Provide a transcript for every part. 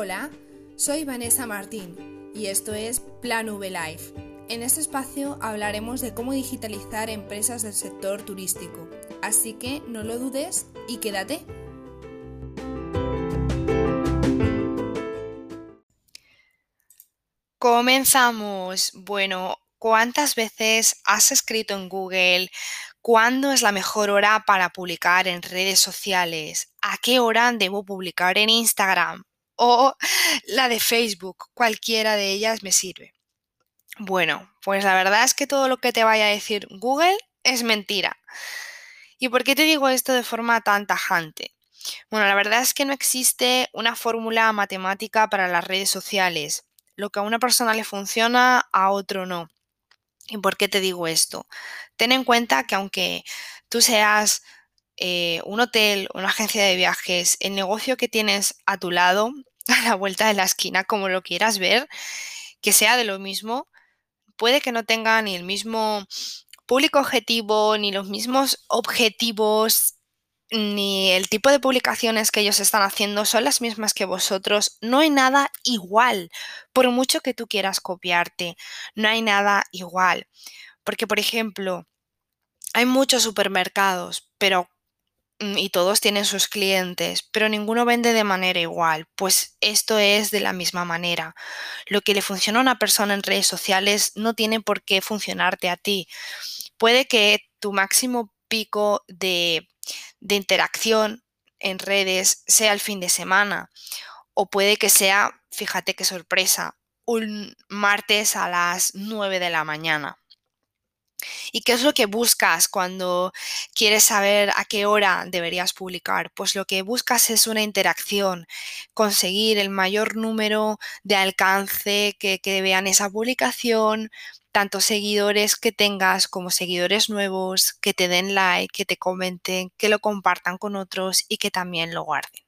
Hola, soy Vanessa Martín y esto es Plan V Life. En este espacio hablaremos de cómo digitalizar empresas del sector turístico, así que no lo dudes y quédate. Comenzamos. Bueno, ¿cuántas veces has escrito en Google cuándo es la mejor hora para publicar en redes sociales? ¿A qué hora debo publicar en Instagram? O la de Facebook, cualquiera de ellas me sirve. Bueno, pues la verdad es que todo lo que te vaya a decir Google es mentira. ¿Y por qué te digo esto de forma tan tajante? Bueno, la verdad es que no existe una fórmula matemática para las redes sociales. Lo que a una persona le funciona, a otro no. ¿Y por qué te digo esto? Ten en cuenta que aunque tú seas eh, un hotel, una agencia de viajes, el negocio que tienes a tu lado, a la vuelta de la esquina, como lo quieras ver, que sea de lo mismo, puede que no tenga ni el mismo público objetivo, ni los mismos objetivos ni el tipo de publicaciones que ellos están haciendo son las mismas que vosotros. No hay nada igual, por mucho que tú quieras copiarte, no hay nada igual. Porque, por ejemplo, hay muchos supermercados, pero y todos tienen sus clientes, pero ninguno vende de manera igual. Pues esto es de la misma manera. Lo que le funciona a una persona en redes sociales no tiene por qué funcionarte a ti. Puede que tu máximo pico de de interacción en redes sea el fin de semana o puede que sea, fíjate qué sorpresa, un martes a las 9 de la mañana. ¿Y qué es lo que buscas cuando quieres saber a qué hora deberías publicar? Pues lo que buscas es una interacción, conseguir el mayor número de alcance que, que vean esa publicación, tanto seguidores que tengas como seguidores nuevos, que te den like, que te comenten, que lo compartan con otros y que también lo guarden.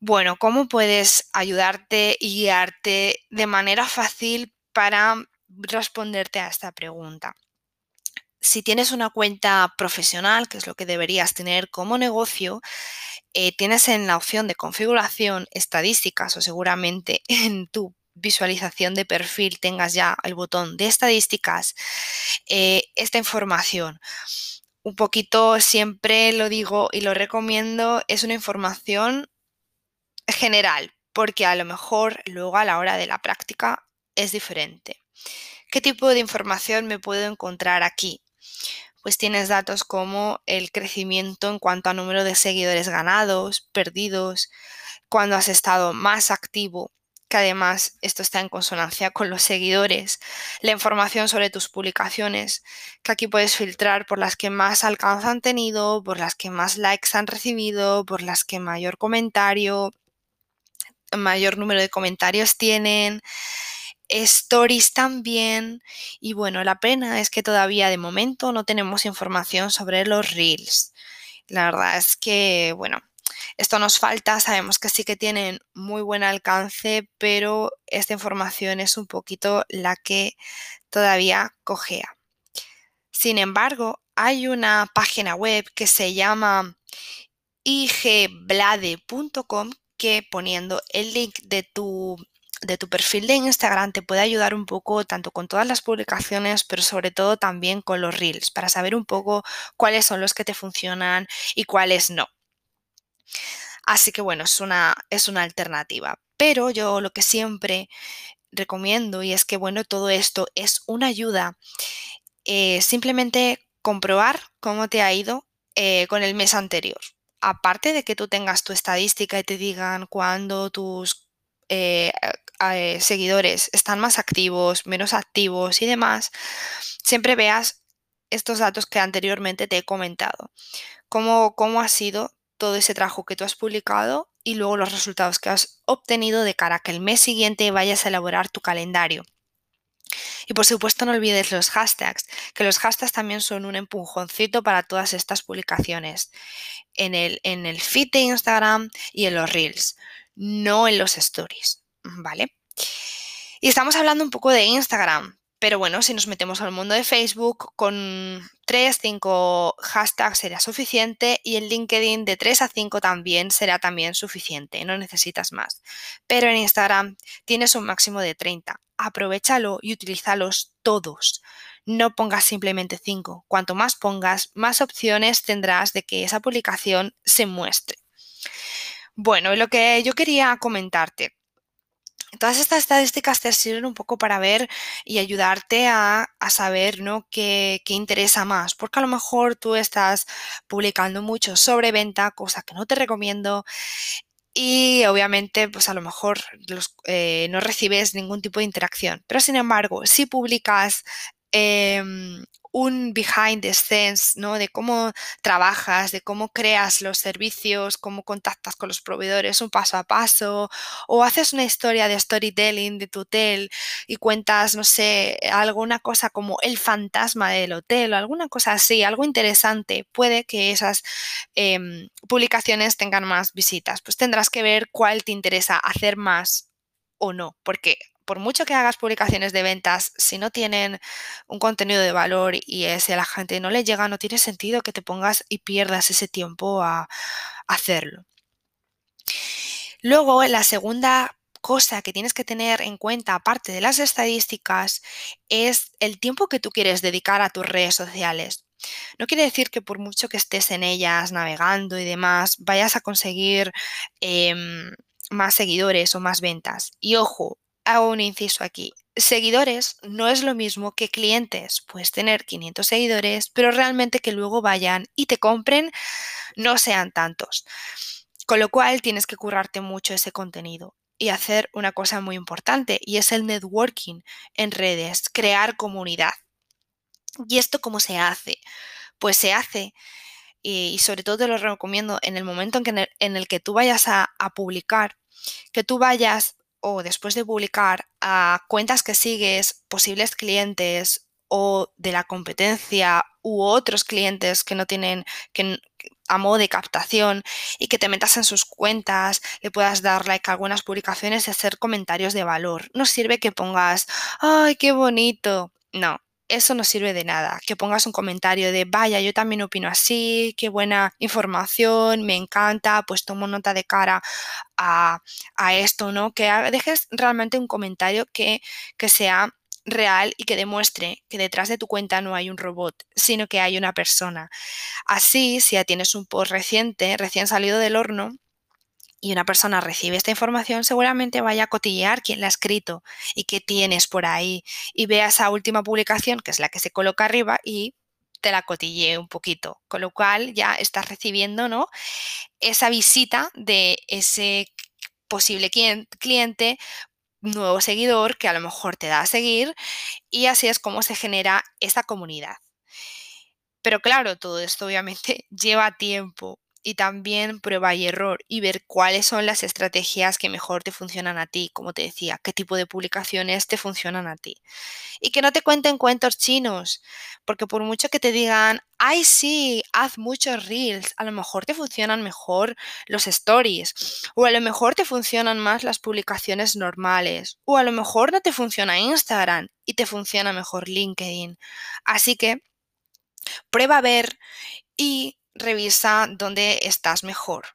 Bueno, ¿cómo puedes ayudarte y guiarte de manera fácil para responderte a esta pregunta? Si tienes una cuenta profesional, que es lo que deberías tener como negocio, eh, tienes en la opción de configuración estadísticas o seguramente en tu visualización de perfil tengas ya el botón de estadísticas, eh, esta información. Un poquito, siempre lo digo y lo recomiendo, es una información general, porque a lo mejor luego a la hora de la práctica es diferente. ¿Qué tipo de información me puedo encontrar aquí? Pues tienes datos como el crecimiento en cuanto a número de seguidores ganados, perdidos, cuando has estado más activo que además esto está en consonancia con los seguidores, la información sobre tus publicaciones, que aquí puedes filtrar por las que más alcance han tenido, por las que más likes han recibido, por las que mayor comentario, mayor número de comentarios tienen, stories también. Y bueno, la pena es que todavía de momento no tenemos información sobre los reels. La verdad es que, bueno, esto nos falta, sabemos que sí que tienen muy buen alcance, pero esta información es un poquito la que todavía cojea. Sin embargo, hay una página web que se llama igblade.com que poniendo el link de tu, de tu perfil de Instagram te puede ayudar un poco tanto con todas las publicaciones, pero sobre todo también con los reels, para saber un poco cuáles son los que te funcionan y cuáles no. Así que bueno, es una, es una alternativa. Pero yo lo que siempre recomiendo y es que bueno, todo esto es una ayuda. Eh, simplemente comprobar cómo te ha ido eh, con el mes anterior. Aparte de que tú tengas tu estadística y te digan cuándo tus eh, seguidores están más activos, menos activos y demás, siempre veas estos datos que anteriormente te he comentado. Cómo, cómo ha sido todo ese trabajo que tú has publicado y luego los resultados que has obtenido de cara a que el mes siguiente vayas a elaborar tu calendario. Y por supuesto no olvides los hashtags, que los hashtags también son un empujoncito para todas estas publicaciones en el, en el feed de Instagram y en los reels, no en los stories, ¿vale? Y estamos hablando un poco de Instagram, pero bueno, si nos metemos al mundo de Facebook, con 3, 5 hashtags sería suficiente y en LinkedIn de 3 a 5 también será también suficiente, no necesitas más. Pero en Instagram tienes un máximo de 30. Aprovechalo y utilízalos todos. No pongas simplemente 5. Cuanto más pongas, más opciones tendrás de que esa publicación se muestre. Bueno, lo que yo quería comentarte Todas estas estadísticas te sirven un poco para ver y ayudarte a, saber ¿no? qué, qué, interesa más, porque a lo mejor tú estás publicando mucho sobre venta, cosa que no te recomiendo, y obviamente pues a lo mejor eh, no recibes ningún tipo de interacción, pero sin embargo, si publicas em, un behind the scenes, ¿no? De cómo trabajas, de cómo creas los servicios, cómo contactas con los proveedores, un paso a paso, o haces una historia de storytelling de tu hotel y cuentas, no sé, alguna cosa como el fantasma del hotel o alguna cosa así, algo interesante, puede que esas em, publicaciones tengan más visitas. Pues tendrás que ver cuál te interesa hacer más o no, porque por mucho que hagas publicaciones de ventas, si no tienen un contenido de valor y si a la gente no le llega, no tiene sentido que te pongas y pierdas ese tiempo a, hacerlo. Luego, la segunda cosa que tienes que tener en cuenta, aparte de las estadísticas, es el tiempo que tú quieres dedicar a tus redes sociales. No quiere decir que por mucho que estés en ellas navegando y demás, vayas a conseguir em, más seguidores o más ventas. Y ojo, hago un inciso aquí. Seguidores no es lo mismo que clientes. Puedes tener 500 seguidores, pero realmente que luego vayan y te compren no sean tantos. Con lo cual tienes que currarte mucho ese contenido y hacer una cosa muy importante y es el networking en redes, crear comunidad. ¿Y esto cómo se hace? Pues se hace y, sobre todo te lo recomiendo en el momento en, que en, el, que tú vayas a publicar, que tú vayas o después de publicar a cuentas que sigues, posibles clientes o de la competencia u otros clientes que no tienen que, a modo de captación y que te metas en sus cuentas, le puedas dar like a algunas publicaciones y hacer comentarios de valor. No sirve que pongas, ay, qué bonito. No, eso no sirve de nada. Que pongas un comentario de, vaya, yo también opino así, qué buena información, me encanta, pues tomo nota de cara a, esto, ¿no? Que dejes realmente un comentario que, que sea real y que demuestre que detrás de tu cuenta no hay un robot, sino que hay una persona. Así, si ya tienes un post reciente, recién salido del horno, y una persona recibe esta información, seguramente vaya a cotillear quién la ha escrito y qué tienes por ahí y vea esa última publicación, que es la que se coloca arriba, y te la cotille un poquito. Con lo cual ya estás recibiendo ¿no? esa visita de ese posible cliente, nuevo seguidor que a lo mejor te da a seguir y así es como se genera esa comunidad. Pero claro, todo esto obviamente lleva tiempo y también prueba y error y ver cuáles son las estrategias que mejor te funcionan a ti, como te decía, qué tipo de publicaciones te funcionan a ti. Y que no te cuenten cuentos chinos, porque por mucho que te digan, ay sí, haz muchos reels, a lo mejor te funcionan mejor los stories, o a lo mejor te funcionan más las publicaciones normales, o a lo mejor no te funciona Instagram y te funciona mejor LinkedIn. Así que prueba a ver y revisa dónde estás mejor.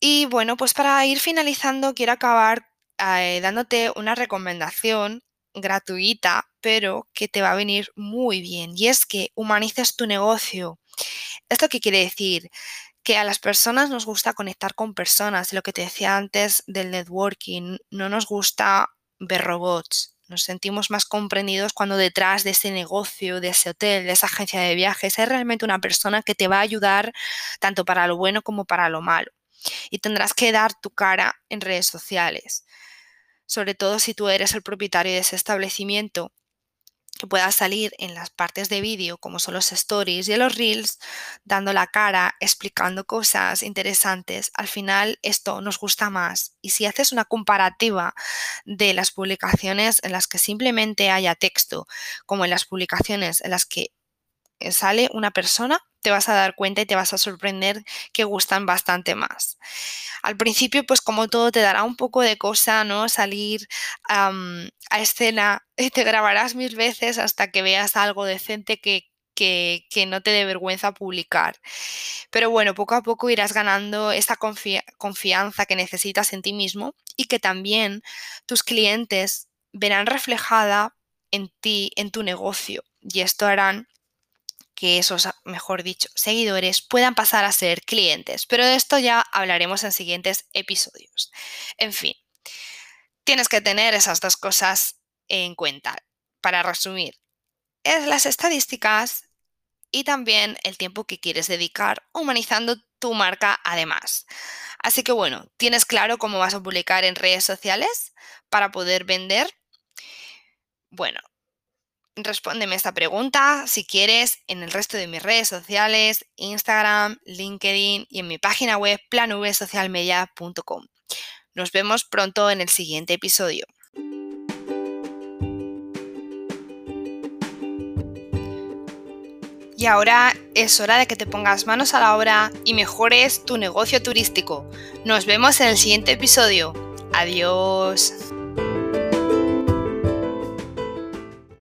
Y bueno, pues para ir finalizando, quiero acabar eh, dándote una recomendación gratuita, pero que te va a venir muy bien. Y es que humanices tu negocio. ¿Esto qué quiere decir? Que a las personas nos gusta conectar con personas. Lo que te decía antes del networking, no nos gusta ver robots. Nos sentimos más comprendidos cuando detrás de ese negocio, de ese hotel, de esa agencia de viajes, hay realmente una persona que te va a ayudar tanto para lo bueno como para lo malo. Y tendrás que dar tu cara en redes sociales. Sobre todo si tú eres el propietario de ese establecimiento que pueda salir en las partes de vídeo, como son los stories y los reels, dando la cara, explicando cosas interesantes. Al final esto nos gusta más. Y si haces una comparativa de las publicaciones en las que simplemente haya texto, como en las publicaciones en las que sale una persona, te vas a dar cuenta y te vas a sorprender que gustan bastante más. Al principio, pues como todo, te dará un poco de cosa, ¿no? Salir a escena te grabarás mil veces hasta que veas algo decente que, que, no te dé vergüenza publicar. Pero bueno, poco a poco irás ganando esa confianza que necesitas en ti mismo y que también tus clientes verán reflejada en ti, en tu negocio. Y esto harán que esos, mejor dicho, seguidores puedan pasar a ser clientes. Pero de esto ya hablaremos en siguientes episodios. En fin, tienes que tener esas dos cosas en cuenta. Para resumir, es las estadísticas y también el tiempo que quieres dedicar humanizando tu marca además. Así que bueno, ¿tienes claro cómo vas a publicar en redes sociales para poder vender? Bueno, respóndeme esta pregunta si quieres en el resto de mis redes sociales, Instagram, LinkedIn y en mi página web planvsocialmedia.com. Nos vemos pronto en el siguiente episodio. Y ahora es hora de que te pongas manos a la obra y mejores tu negocio turístico. Nos vemos en el siguiente episodio. Adiós.